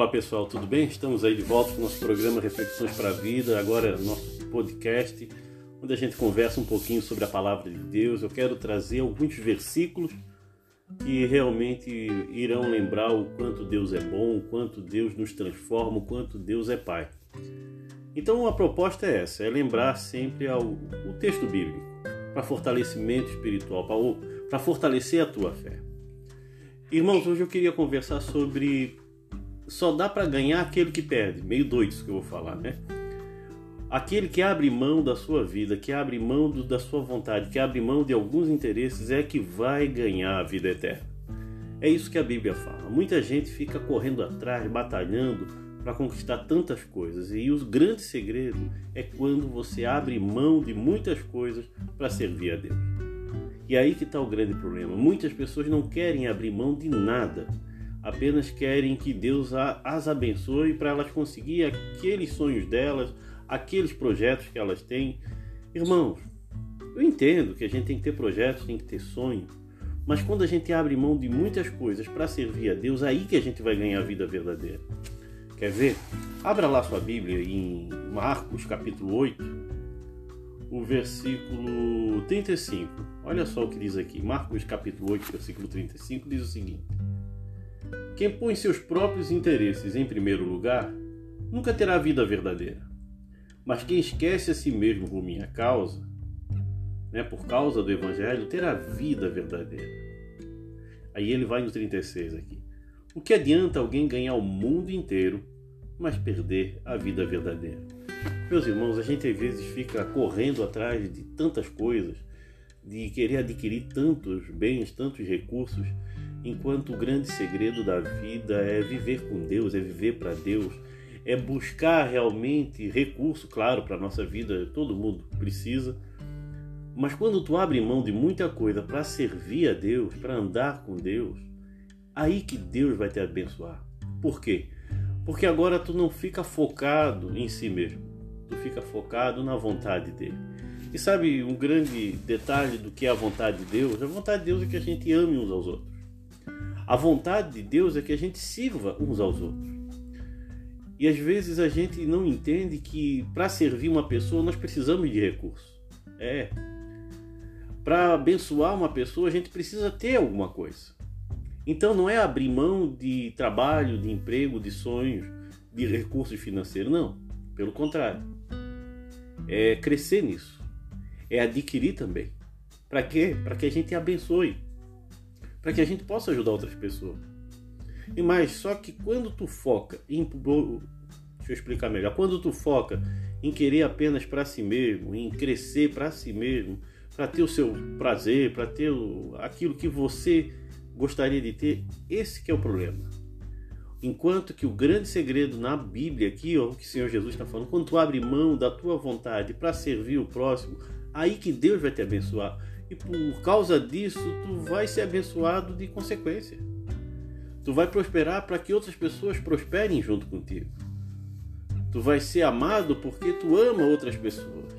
Olá pessoal, tudo bem? Estamos aí de volta com o nosso programa Reflexões para a Vida, agora nosso podcast, onde a gente conversa um pouquinho sobre a palavra de Deus. Eu quero trazer alguns versículos que realmente irão lembrar o quanto Deus é bom, o quanto Deus nos transforma, o quanto Deus é Pai. Então a proposta é essa, é lembrar sempre ao, o texto bíblico para fortalecimento espiritual, para fortalecer a tua fé. Irmãos, hoje eu queria conversar sobre só dá para ganhar aquele que perde. Meio doido isso que eu vou falar, né? Aquele que abre mão da sua vida, que abre mão do, da sua vontade, que abre mão de alguns interesses, é que vai ganhar a vida eterna. É isso que a Bíblia fala. Muita gente fica correndo atrás, batalhando para conquistar tantas coisas. E o grande segredo é quando você abre mão de muitas coisas para servir a Deus. E aí que está o grande problema. Muitas pessoas não querem abrir mão de nada apenas querem que Deus as abençoe para elas conseguir aqueles sonhos delas, aqueles projetos que elas têm. Irmãos, eu entendo que a gente tem que ter projetos, tem que ter sonhos, mas quando a gente abre mão de muitas coisas para servir a Deus, aí que a gente vai ganhar a vida verdadeira. Quer ver? Abra lá sua Bíblia em Marcos capítulo 8, o versículo 35. Olha só o que diz aqui. Marcos capítulo 8, versículo 35 diz o seguinte: quem põe seus próprios interesses em primeiro lugar nunca terá vida verdadeira. Mas quem esquece a si mesmo por minha causa, né, por causa do Evangelho, terá vida verdadeira. Aí ele vai no 36 aqui. O que adianta alguém ganhar o mundo inteiro, mas perder a vida verdadeira? Meus irmãos, a gente às vezes fica correndo atrás de tantas coisas, de querer adquirir tantos bens, tantos recursos, enquanto o grande segredo da vida é viver com Deus, é viver para Deus, é buscar realmente recurso, claro, para a nossa vida, todo mundo precisa. Mas quando tu abre mão de muita coisa para servir a Deus, para andar com Deus, aí que Deus vai te abençoar. Por quê? Porque agora tu não fica focado em si mesmo, tu fica focado na vontade dele. E sabe um grande detalhe do que é a vontade de Deus? A vontade de Deus é que a gente ame uns aos outros. A vontade de Deus é que a gente sirva uns aos outros. E às vezes a gente não entende que para servir uma pessoa nós precisamos de recursos. É. Para abençoar uma pessoa a gente precisa ter alguma coisa. Então não é abrir mão de trabalho, de emprego, de sonhos, de recursos financeiros, não. Pelo contrário. É crescer nisso. É adquirir também. Para quê? Para que a gente abençoe para que a gente possa ajudar outras pessoas. E mais, só que quando tu foca em deixa eu explicar melhor, quando tu foca em querer apenas para si mesmo, em crescer para si mesmo, para ter o seu prazer, para ter o, aquilo que você gostaria de ter, esse que é o problema. Enquanto que o grande segredo na Bíblia aqui, ó, que o Senhor Jesus está falando, quando tu abre mão da tua vontade para servir o próximo, aí que Deus vai te abençoar e por causa disso tu vai ser abençoado de consequência. Tu vai prosperar para que outras pessoas prosperem junto contigo. Tu vai ser amado porque tu ama outras pessoas.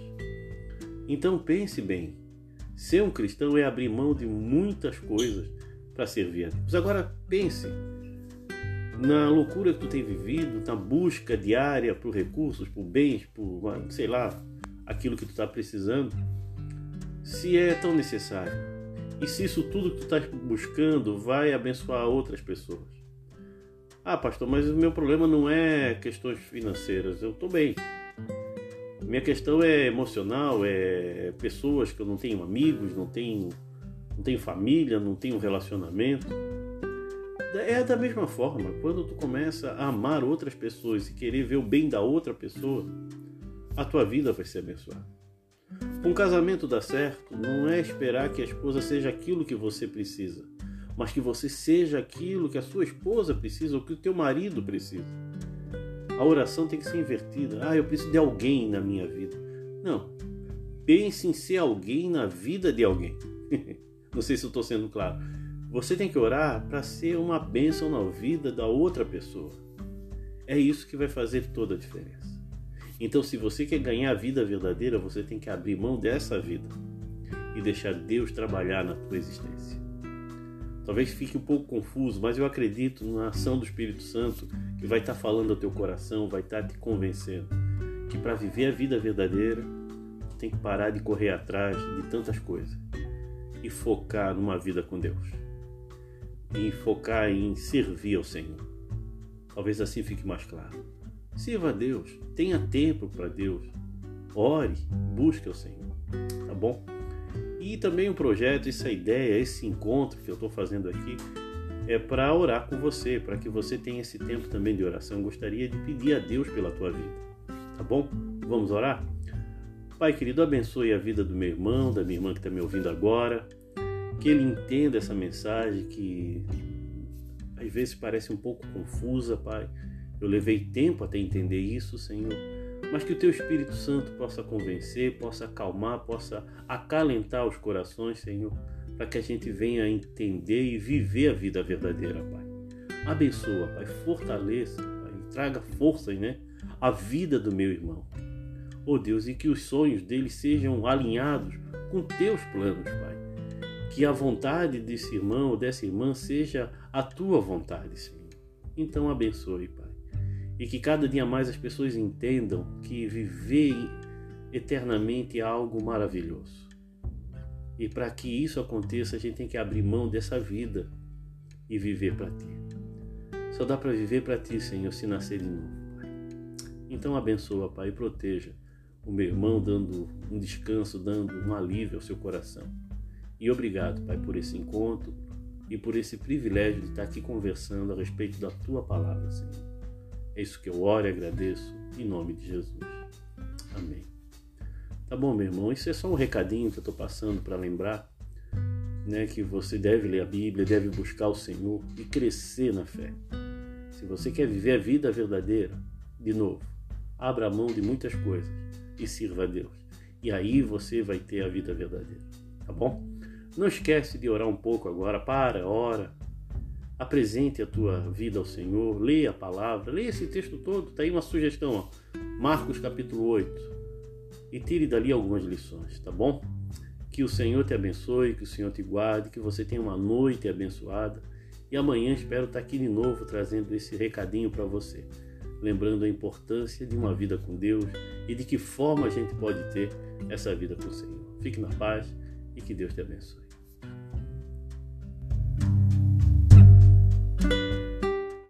Então pense bem. Ser um cristão é abrir mão de muitas coisas para servir a Deus. Agora pense na loucura que tu tem vivido, na busca diária por recursos, por bens, por sei lá, aquilo que tu está precisando se é tão necessário? E se isso tudo que tu estás buscando vai abençoar outras pessoas? Ah, pastor, mas o meu problema não é questões financeiras, eu estou bem. Minha questão é emocional, é pessoas que eu não tenho amigos, não tenho, não tenho família, não tenho relacionamento. É da mesma forma, quando tu começa a amar outras pessoas e querer ver o bem da outra pessoa, a tua vida vai ser abençoada. Um casamento dar certo não é esperar que a esposa seja aquilo que você precisa, mas que você seja aquilo que a sua esposa precisa ou que o teu marido precisa. A oração tem que ser invertida. Ah, eu preciso de alguém na minha vida. Não. Pense em ser alguém na vida de alguém. não sei se eu estou sendo claro. Você tem que orar para ser uma bênção na vida da outra pessoa. É isso que vai fazer toda a diferença. Então, se você quer ganhar a vida verdadeira, você tem que abrir mão dessa vida e deixar Deus trabalhar na tua existência. Talvez fique um pouco confuso, mas eu acredito na ação do Espírito Santo que vai estar falando ao teu coração, vai estar te convencendo que para viver a vida verdadeira tem que parar de correr atrás de tantas coisas e focar numa vida com Deus. E focar em servir ao Senhor. Talvez assim fique mais claro. Sirva a Deus, tenha tempo para Deus. Ore, busque o Senhor. Tá bom? E também o projeto, essa ideia, esse encontro que eu estou fazendo aqui é para orar com você, para que você tenha esse tempo também de oração. gostaria de pedir a Deus pela tua vida. Tá bom? Vamos orar? Pai querido, abençoe a vida do meu irmão, da minha irmã que está me ouvindo agora. Que ele entenda essa mensagem que às vezes parece um pouco confusa, Pai. Eu levei tempo até entender isso, Senhor mas que o teu Espírito Santo possa convencer, possa acalmar, possa acalentar os corações, Senhor, para que a gente venha entender e viver a vida verdadeira, Pai. Abençoa, Pai, fortaleça, Pai, traga forças, né, à vida do meu irmão. Oh Deus, e que os sonhos dele sejam alinhados com teus planos, Pai. Que a vontade desse irmão ou dessa irmã seja a tua vontade, Senhor. Então abençoe, Pai e que cada dia mais as pessoas entendam que viver eternamente é algo maravilhoso. E para que isso aconteça, a gente tem que abrir mão dessa vida e viver para ti. Só dá para viver para ti, Senhor, se nascer de novo, Pai. Então abençoa, Pai, e proteja o meu irmão, dando um descanso, dando um alívio ao seu coração. E obrigado, Pai, por esse encontro e por esse privilégio de estar aqui conversando a respeito da tua palavra, Senhor. É isso que eu oro e agradeço em nome de Jesus. Amém. Tá bom, meu irmão? Isso é só um recadinho que eu estou passando para lembrar né, que você deve ler a Bíblia, deve buscar o Senhor e crescer na fé. Se você quer viver a vida verdadeira, de novo, abra mão de muitas coisas e sirva a Deus. E aí você vai ter a vida verdadeira. Tá bom? Não esquece de orar um pouco agora. Para, ora apresente a tua vida ao Senhor, leia a palavra, leia esse texto todo, está aí uma sugestão, ó. Marcos capítulo 8, e tire dali algumas lições, tá bom? Que o Senhor te abençoe, que o Senhor te guarde, que você tenha uma noite abençoada e amanhã espero estar aqui de novo trazendo esse recadinho para você, lembrando a importância de uma vida com Deus e de que forma a gente pode ter essa vida com o Senhor. Fique na paz e que Deus te abençoe.